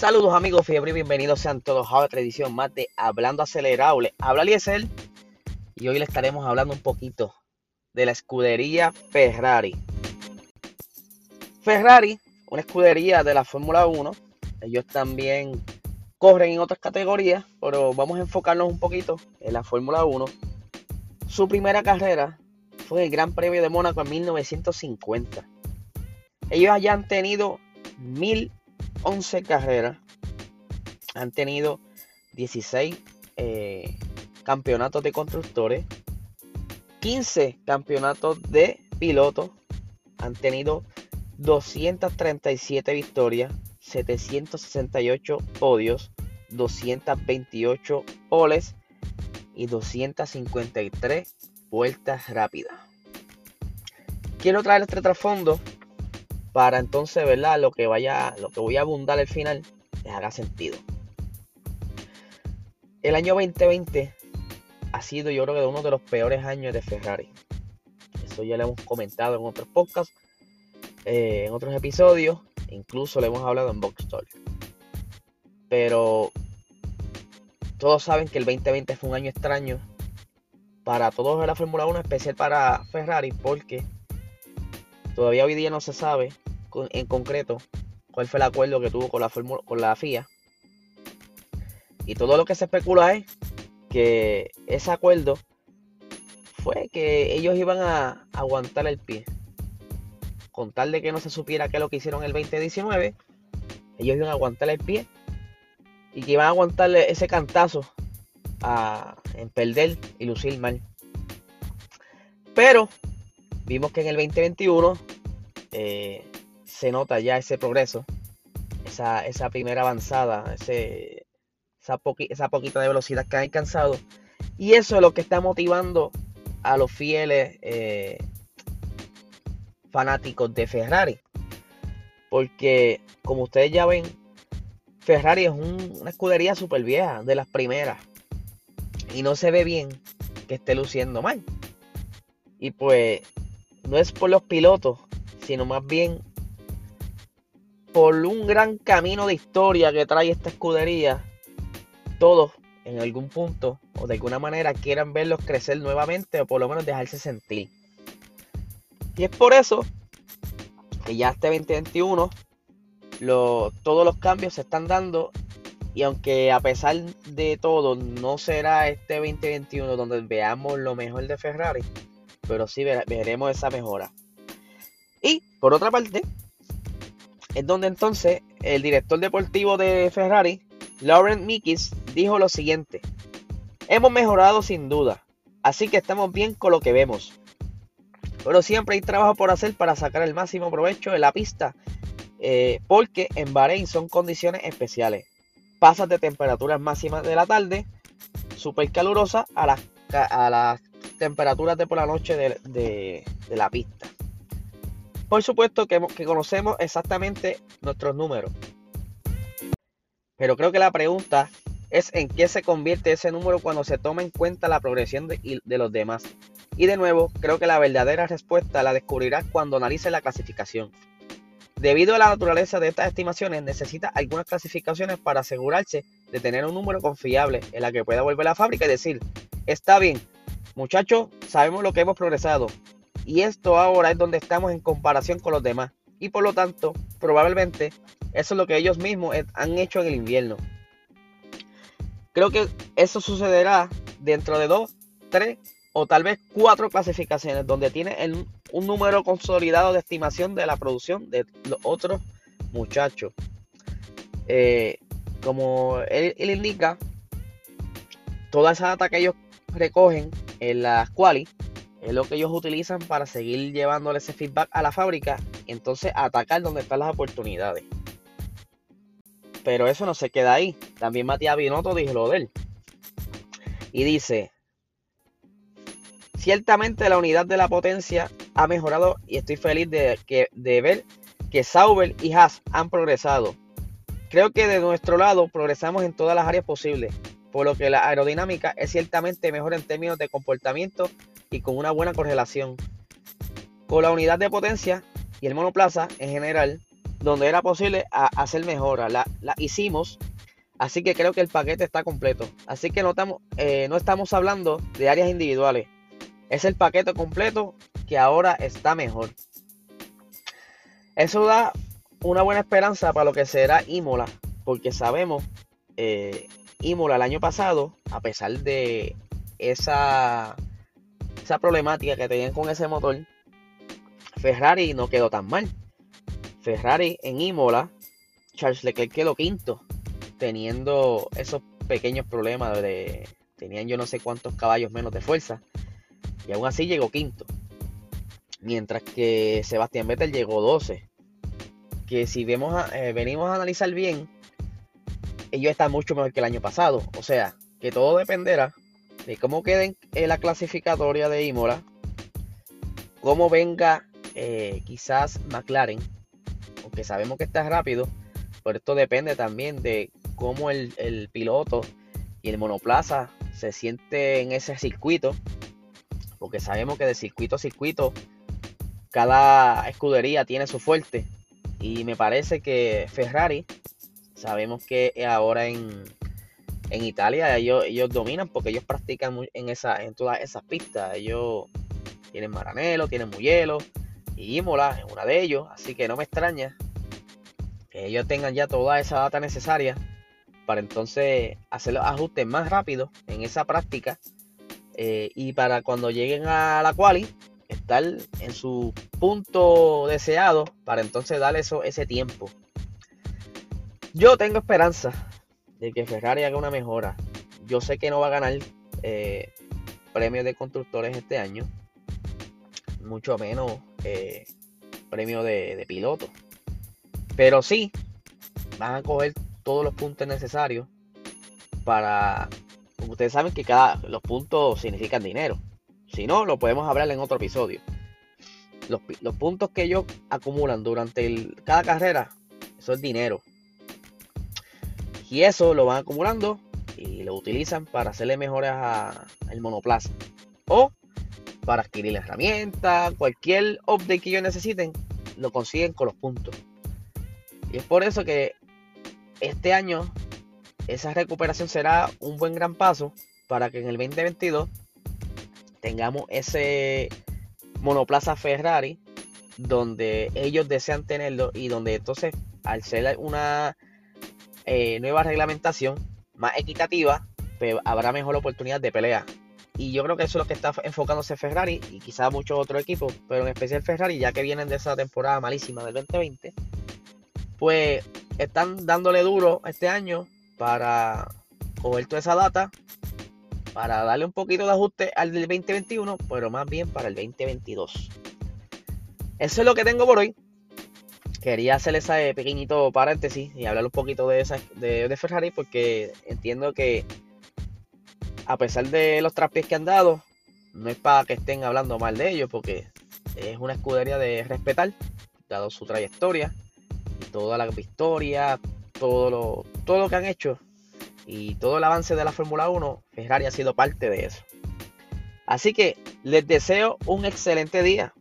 Saludos amigos fiebre y bienvenidos sean todos a otra edición más de Hablando Acelerable. Habla Liesel y hoy le estaremos hablando un poquito de la escudería Ferrari. Ferrari, una escudería de la Fórmula 1, ellos también corren en otras categorías, pero vamos a enfocarnos un poquito en la Fórmula 1. Su primera carrera fue el Gran Premio de Mónaco en 1950. Ellos ya han tenido 1011 carreras, han tenido 16 eh, campeonatos de constructores, 15 campeonatos de pilotos, han tenido 237 victorias, 768 podios, 228 poles y 253 vueltas rápidas. Quiero traer este trasfondo para entonces, ¿verdad? Lo que vaya, lo que voy a abundar al final les haga sentido. El año 2020 ha sido yo creo que uno de los peores años de Ferrari. Eso ya lo hemos comentado en otros podcasts, eh, en otros episodios, incluso lo hemos hablado en Box Talk. Pero todos saben que el 2020 fue un año extraño para todos en la Fórmula 1, especial para Ferrari, porque todavía hoy día no se sabe en concreto cuál fue el acuerdo que tuvo con la, con la FIA. Y todo lo que se especula es que ese acuerdo fue que ellos iban a aguantar el pie. Con tal de que no se supiera qué es lo que hicieron el 2019, ellos iban a aguantar el pie y que iban a aguantarle ese cantazo a, en perder y lucir mal. Pero vimos que en el 2021 eh, se nota ya ese progreso, esa, esa primera avanzada, ese, esa, esa poquita de velocidad que han alcanzado. Y eso es lo que está motivando a los fieles eh, fanáticos de Ferrari. Porque, como ustedes ya ven, Ferrari es una escudería súper vieja, de las primeras. Y no se ve bien que esté luciendo mal. Y pues, no es por los pilotos, sino más bien por un gran camino de historia que trae esta escudería. Todos, en algún punto o de alguna manera, quieran verlos crecer nuevamente o por lo menos dejarse sentir. Y es por eso que ya este 2021 todos los cambios se están dando y aunque a pesar de todo no será este 2021 donde veamos lo mejor de Ferrari, pero sí veremos esa mejora. Y por otra parte, es donde entonces el director deportivo de Ferrari, Laurent Mikis, dijo lo siguiente. Hemos mejorado sin duda, así que estamos bien con lo que vemos. Pero siempre hay trabajo por hacer para sacar el máximo provecho de la pista eh, porque en Bahrein son condiciones especiales. Pasas de temperaturas máximas de la tarde, súper calurosa, a las, a las temperaturas de por la noche de, la pista. Por supuesto que, que conocemos exactamente nuestros números. Pero creo que la pregunta es en qué se convierte ese número cuando se toma en cuenta la progresión de, de, los demás. Y de nuevo, creo que la verdadera respuesta la descubrirás cuando analices la clasificación. Debido a la naturaleza de estas estimaciones, necesita algunas clasificaciones para asegurarse de tener un número confiable en la que pueda volver a la fábrica y decir, está bien, muchachos, sabemos lo que hemos progresado y esto ahora es donde estamos en comparación con los demás. Y por lo tanto, probablemente eso es lo que ellos mismos han hecho en el invierno. Creo que eso sucederá dentro de dos, tres o tal vez cuatro clasificaciones donde tiene un número consolidado de estimación de la producción de los otros muchachos. Eh, como él, indica, toda esa data que ellos recogen en las quali es lo que ellos utilizan para seguir llevándole ese feedback a la fábrica y entonces atacar donde están las oportunidades. Pero eso no se queda ahí. También Matías Binotto dijo lo de él. Y dice, Ciertamente la unidad de la potencia ha mejorado y estoy feliz de, que, de ver que Sauber y Haas han progresado. Creo que de nuestro lado progresamos en todas las áreas posibles, por lo que la aerodinámica es ciertamente mejor en términos de comportamiento y con una buena correlación. Con la unidad de potencia y el monoplaza en general, donde era posible hacer mejoras. La, la, hicimos, así que creo que el paquete está completo. Así que no estamos, eh, no estamos hablando de áreas individuales. Es el paquete completo que ahora está mejor. Eso da una buena esperanza para lo que será Imola, porque sabemos, eh, Imola el año pasado, a pesar de esa, esa problemática que tenían con ese motor, Ferrari no quedó tan mal. Ferrari en Imola, Charles Leclerc quedó quinto, teniendo esos pequeños problemas de... Tenían yo no sé cuántos caballos menos de fuerza. Y aún así llegó quinto. Mientras que Sebastián Vettel llegó 12. Que si vemos eh, venimos a analizar bien, ellos están mucho mejor que el año pasado. O sea, que todo dependerá de cómo queden en la clasificatoria de Imola, cómo venga eh, quizás McLaren, aunque sabemos que está rápido, pero esto depende también de cómo el, piloto y el monoplaza se siente en ese circuito, porque sabemos que de circuito a circuito cada escudería tiene su fuerte y me parece que Ferrari, sabemos que ahora en, en Italia ellos, ellos dominan porque ellos practican en, esa, en todas esas pistas, ellos tienen Maranello, tienen Mugello, y Imola es una de ellos, así que no me extraña que ellos tengan ya toda esa data necesaria para entonces hacer los ajustes más rápido en esa práctica eh, y para cuando lleguen a la quali estar en su punto deseado para entonces darle eso, ese tiempo. Yo tengo esperanza de que Ferrari haga una mejora. Yo sé que no va a ganar eh, premios de constructores este año, mucho menos eh, premio de, piloto. Pero sí, van a coger todos los puntos necesarios para... Ustedes saben que cada, los puntos significan dinero. Si no, lo podemos hablar en otro episodio. Los, puntos que ellos acumulan durante cada carrera, eso es dinero. Y eso lo van acumulando y lo utilizan para hacerle mejoras al monoplaza. O para adquirir la herramienta, cualquier update que ellos necesiten, lo consiguen con los puntos. Y es por eso que este año esa recuperación será un buen gran paso para que en el 2022 tengamos ese monoplaza Ferrari donde ellos desean tenerlo y donde entonces al ser una eh, nueva reglamentación más equitativa pues, habrá mejor oportunidad de pelea y yo creo que eso es lo que está enfocándose Ferrari y quizá muchos otros equipos, pero en especial Ferrari, ya que vienen de esa temporada malísima del 2020, pues están dándole duro este año para coger toda esa data, para darle un poquito de ajuste al del 2021, pero más bien para el 2022. Eso es lo que tengo por hoy. Quería hacer ese pequeñito paréntesis y hablar un poquito de, esa, de Ferrari porque entiendo que a pesar de los traspiés que han dado, no es para que estén hablando mal de ellos, porque es una escudería de respetar, dado su trayectoria, toda la victoria, todo lo, todo lo que han hecho y todo el avance de la Fórmula 1, Ferrari ha sido parte de eso. Así que les deseo un excelente día.